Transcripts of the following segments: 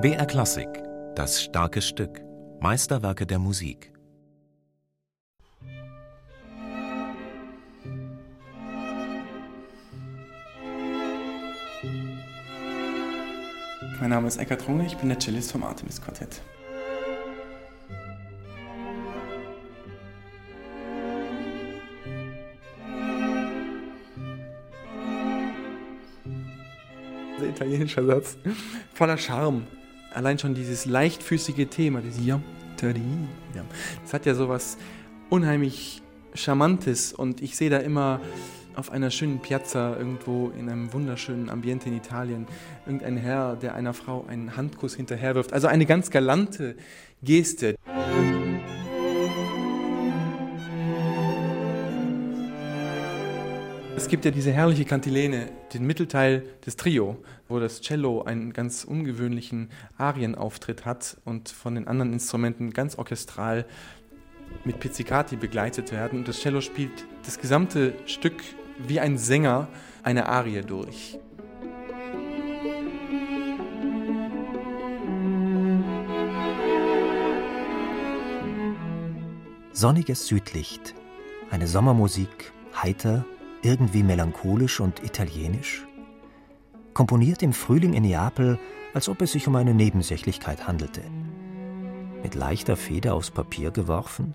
BR Klassik, das starke Stück, Meisterwerke der Musik. Mein Name ist Eckhard Runge, ich bin der Cellist vom Artemis Quartett. Der italienische Satz, voller Charme. Allein schon dieses leichtfüßige Thema, dieses Ja, das hat ja sowas unheimlich Charmantes und ich sehe da immer auf einer schönen Piazza irgendwo in einem wunderschönen Ambiente in Italien irgendein Herr, der einer Frau einen Handkuss hinterherwirft. Also eine ganz galante Geste. Es gibt ja diese herrliche Kantilene, den Mittelteil des Trio, wo das Cello einen ganz ungewöhnlichen Arienauftritt hat und von den anderen Instrumenten ganz orchestral mit Pizzicati begleitet werden. Und das Cello spielt das gesamte Stück wie ein Sänger eine Arie durch. Sonniges Südlicht, eine Sommermusik, heiter, irgendwie melancholisch und italienisch? Komponiert im Frühling in Neapel, als ob es sich um eine Nebensächlichkeit handelte. Mit leichter Feder aufs Papier geworfen?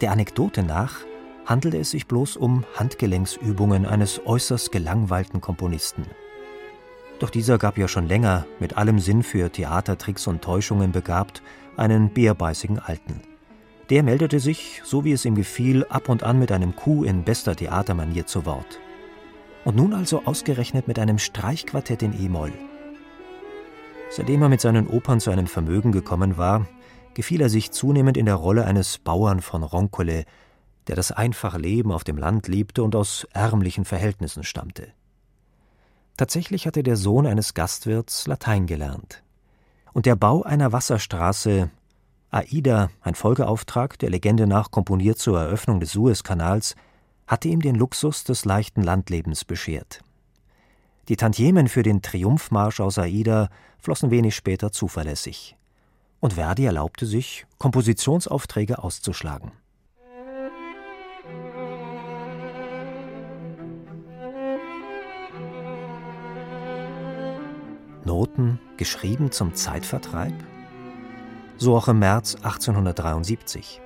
Der Anekdote nach handelte es sich bloß um Handgelenksübungen eines äußerst gelangweilten Komponisten. Doch dieser gab ja schon länger, mit allem Sinn für Theatertricks und Täuschungen begabt, einen bärbeißigen Alten. Der meldete sich, so wie es ihm gefiel, ab und an mit einem Coup in bester Theatermanier zu Wort. Und nun also ausgerechnet mit einem Streichquartett in E-Moll. Seitdem er mit seinen Opern zu einem Vermögen gekommen war, gefiel er sich zunehmend in der Rolle eines Bauern von Roncole, der das einfache Leben auf dem Land liebte und aus ärmlichen Verhältnissen stammte. Tatsächlich hatte der Sohn eines Gastwirts Latein gelernt. Und der Bau einer Wasserstraße, Aida, ein Folgeauftrag, der Legende nach komponiert zur Eröffnung des Suezkanals, hatte ihm den Luxus des leichten Landlebens beschert. Die Tantiemen für den Triumphmarsch aus Aida flossen wenig später zuverlässig. Und Verdi erlaubte sich, Kompositionsaufträge auszuschlagen. Noten, geschrieben zum Zeitvertreib? So auch im März 1873.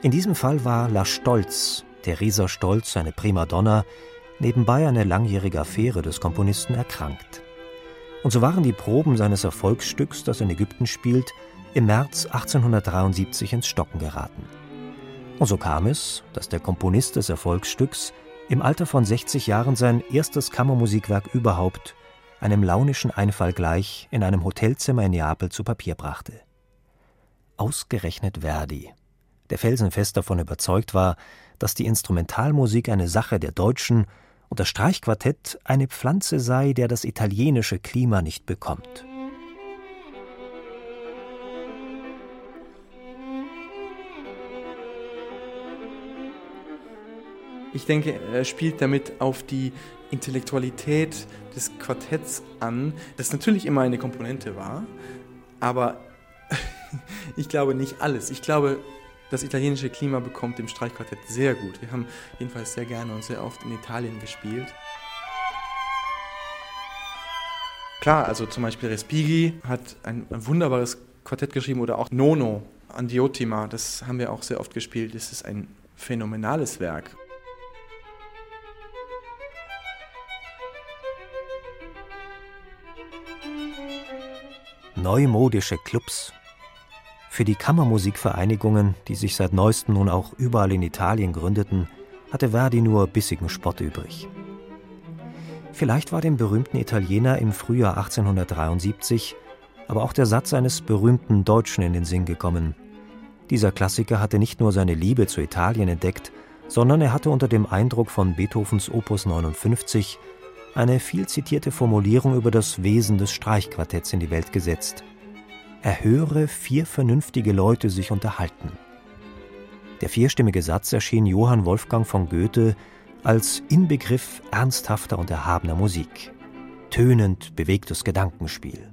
In diesem Fall war La Stolz, Theresa Stolz, eine Primadonna, nebenbei eine langjährige Affäre des Komponisten erkrankt. Und so waren die Proben seines Erfolgsstücks, das in Ägypten spielt, im März 1873 ins Stocken geraten. Und so kam es, dass der Komponist des Erfolgsstücks im Alter von 60 Jahren sein erstes Kammermusikwerk überhaupt einem launischen Einfall gleich in einem Hotelzimmer in Neapel zu Papier brachte. Ausgerechnet Verdi, der felsenfest davon überzeugt war, dass die Instrumentalmusik eine Sache der Deutschen und das Streichquartett eine Pflanze sei, der das italienische Klima nicht bekommt. Ich denke, er spielt damit auf die Intellektualität des Quartetts an, das natürlich immer eine Komponente war, aber ich glaube nicht alles. Ich glaube, das italienische Klima bekommt im Streichquartett sehr gut. Wir haben jedenfalls sehr gerne und sehr oft in Italien gespielt. Klar, also zum Beispiel Respighi hat ein, ein wunderbares Quartett geschrieben oder auch Nono, Andiotima, das haben wir auch sehr oft gespielt. Das ist ein phänomenales Werk. neumodische Clubs. Für die Kammermusikvereinigungen, die sich seit neuestem nun auch überall in Italien gründeten, hatte Verdi nur bissigen Spott übrig. Vielleicht war dem berühmten Italiener im Frühjahr 1873 aber auch der Satz eines berühmten Deutschen in den Sinn gekommen. Dieser Klassiker hatte nicht nur seine Liebe zu Italien entdeckt, sondern er hatte unter dem Eindruck von Beethovens Opus 59 eine viel zitierte Formulierung über das Wesen des Streichquartetts in die Welt gesetzt. Er höre vier vernünftige Leute sich unterhalten. Der vierstimmige Satz erschien Johann Wolfgang von Goethe als Inbegriff ernsthafter und erhabener Musik, tönend bewegtes Gedankenspiel.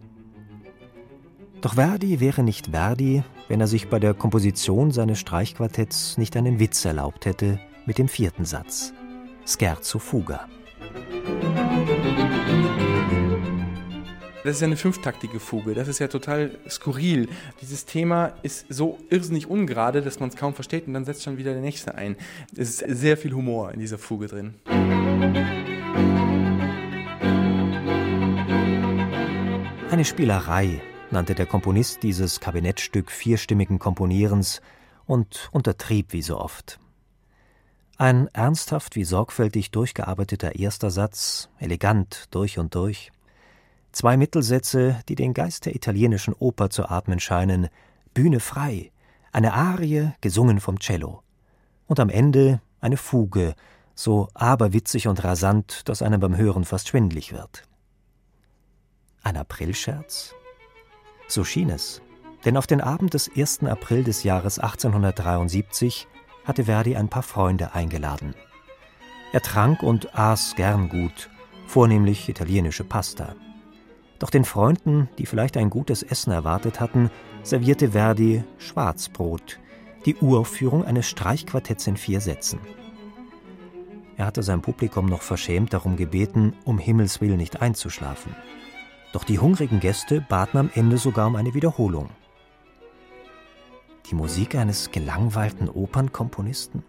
Doch Verdi wäre nicht Verdi, wenn er sich bei der Komposition seines Streichquartetts nicht einen Witz erlaubt hätte mit dem vierten Satz, Scherzo fuga. Das ist ja eine fünftaktige Fuge. Das ist ja total skurril. Dieses Thema ist so irrsinnig ungerade, dass man es kaum versteht und dann setzt schon wieder der nächste ein. Es ist sehr viel Humor in dieser Fuge drin. Eine Spielerei nannte der Komponist dieses Kabinettstück vierstimmigen Komponierens und untertrieb wie so oft. Ein ernsthaft wie sorgfältig durchgearbeiteter erster Satz, elegant durch und durch, Zwei Mittelsätze, die den Geist der italienischen Oper zu atmen scheinen, Bühne frei, eine Arie, gesungen vom Cello. Und am Ende eine Fuge, so aberwitzig und rasant, dass einem beim Hören fast schwindlig wird. Ein Aprilscherz? So schien es, denn auf den Abend des 1. April des Jahres 1873 hatte Verdi ein paar Freunde eingeladen. Er trank und aß gern gut, vornehmlich italienische Pasta. Doch den Freunden, die vielleicht ein gutes Essen erwartet hatten, servierte Verdi Schwarzbrot, die Uraufführung eines Streichquartetts in vier Sätzen. Er hatte sein Publikum noch verschämt darum gebeten, um Himmels Willen nicht einzuschlafen. Doch die hungrigen Gäste baten am Ende sogar um eine Wiederholung. Die Musik eines gelangweilten Opernkomponisten?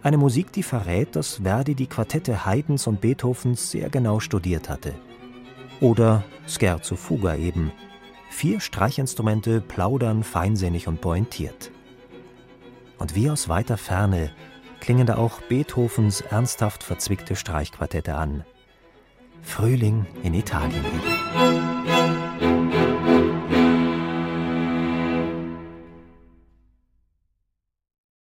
Eine Musik, die verrät, dass Verdi die Quartette Haydns und Beethovens sehr genau studiert hatte – oder Scherzo fuga eben. Vier Streichinstrumente plaudern feinsinnig und pointiert. Und wie aus weiter Ferne klingen da auch Beethovens ernsthaft verzwickte Streichquartette an. Frühling in Italien.